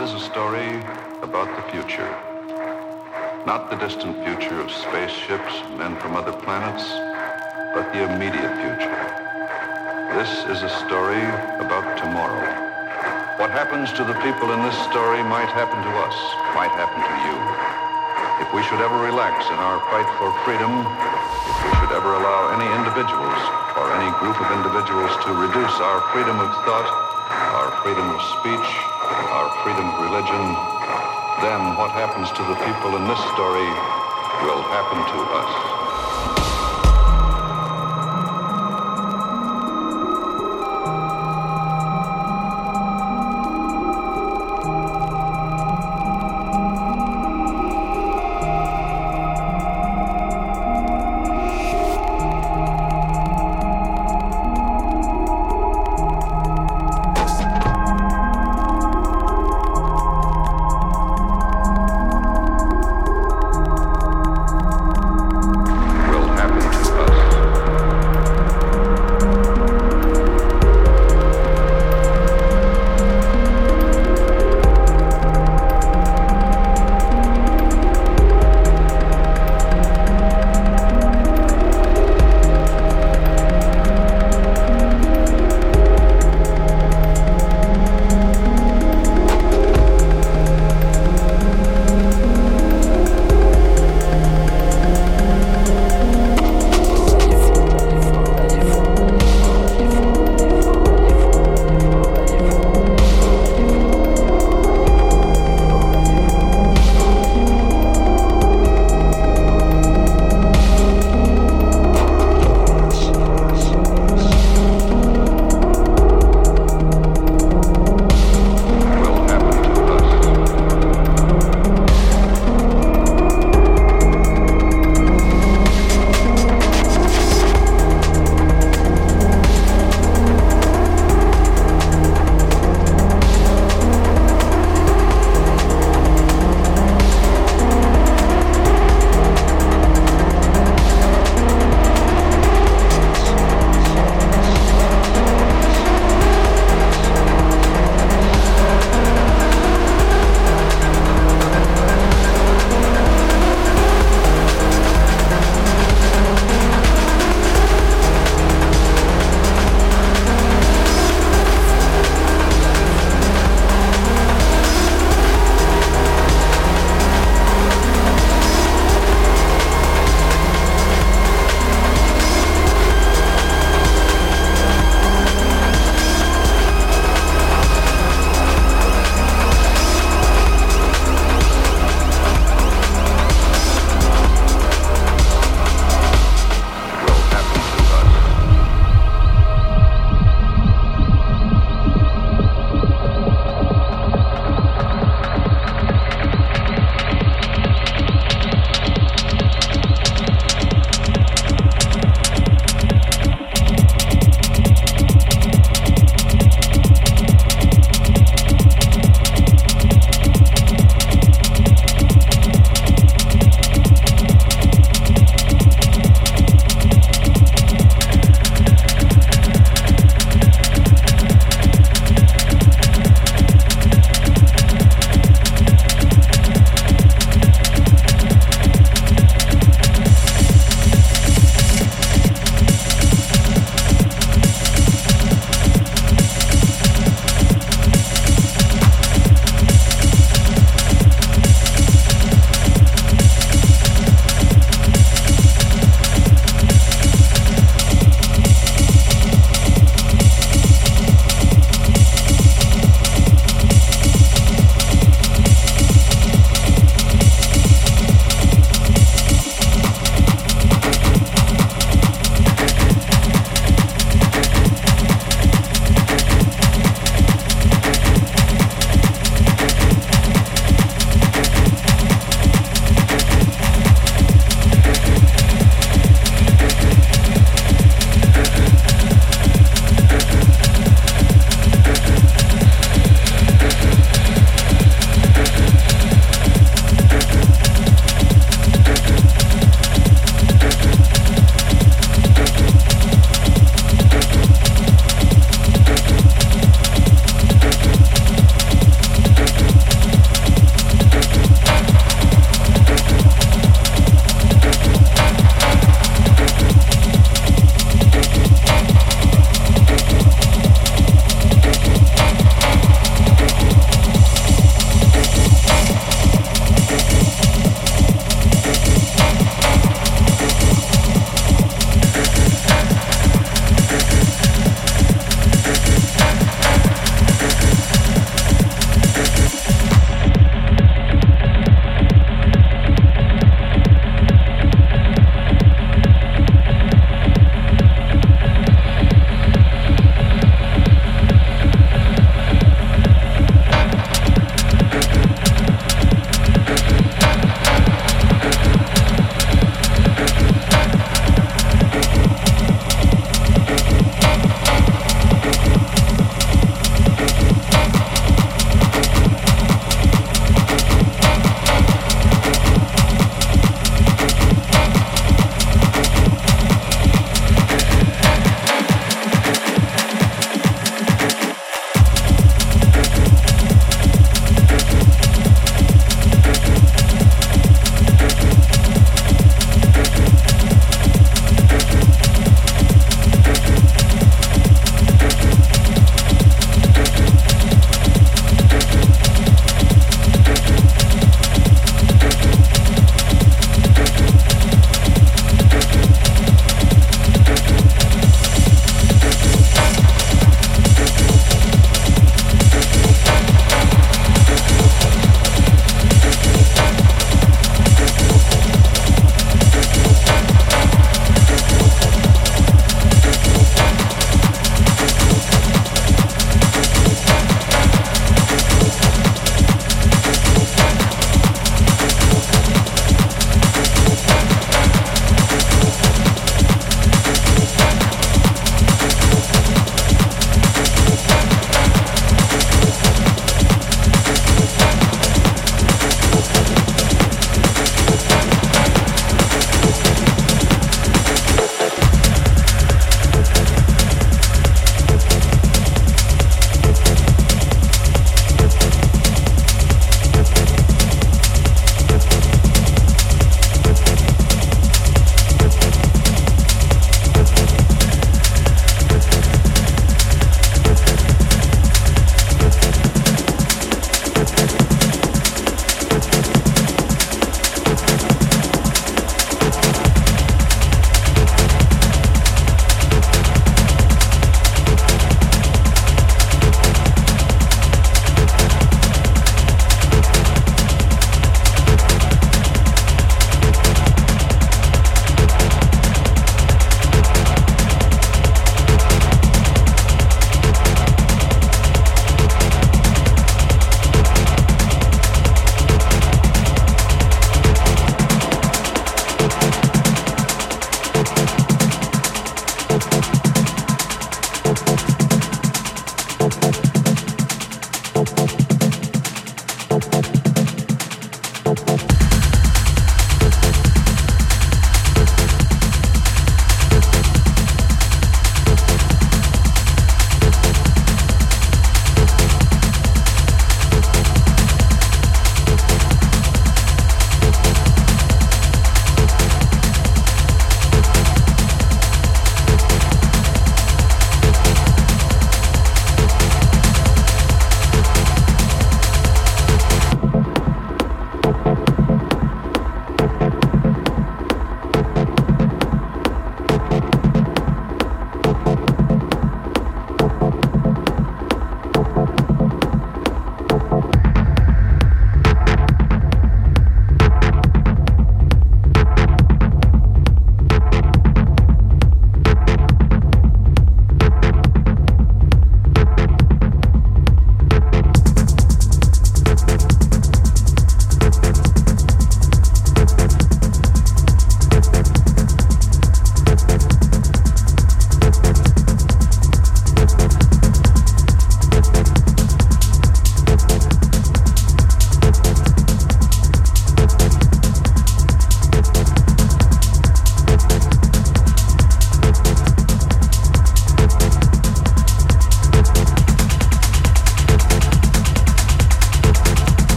is a story about the future. Not the distant future of spaceships, men from other planets, but the immediate future. This is a story about tomorrow. What happens to the people in this story might happen to us, might happen to you. If we should ever relax in our fight for freedom, if we should ever allow any individuals or any group of individuals to reduce our freedom of thought, our freedom of speech, our freedom of religion, then what happens to the people in this story will happen to us.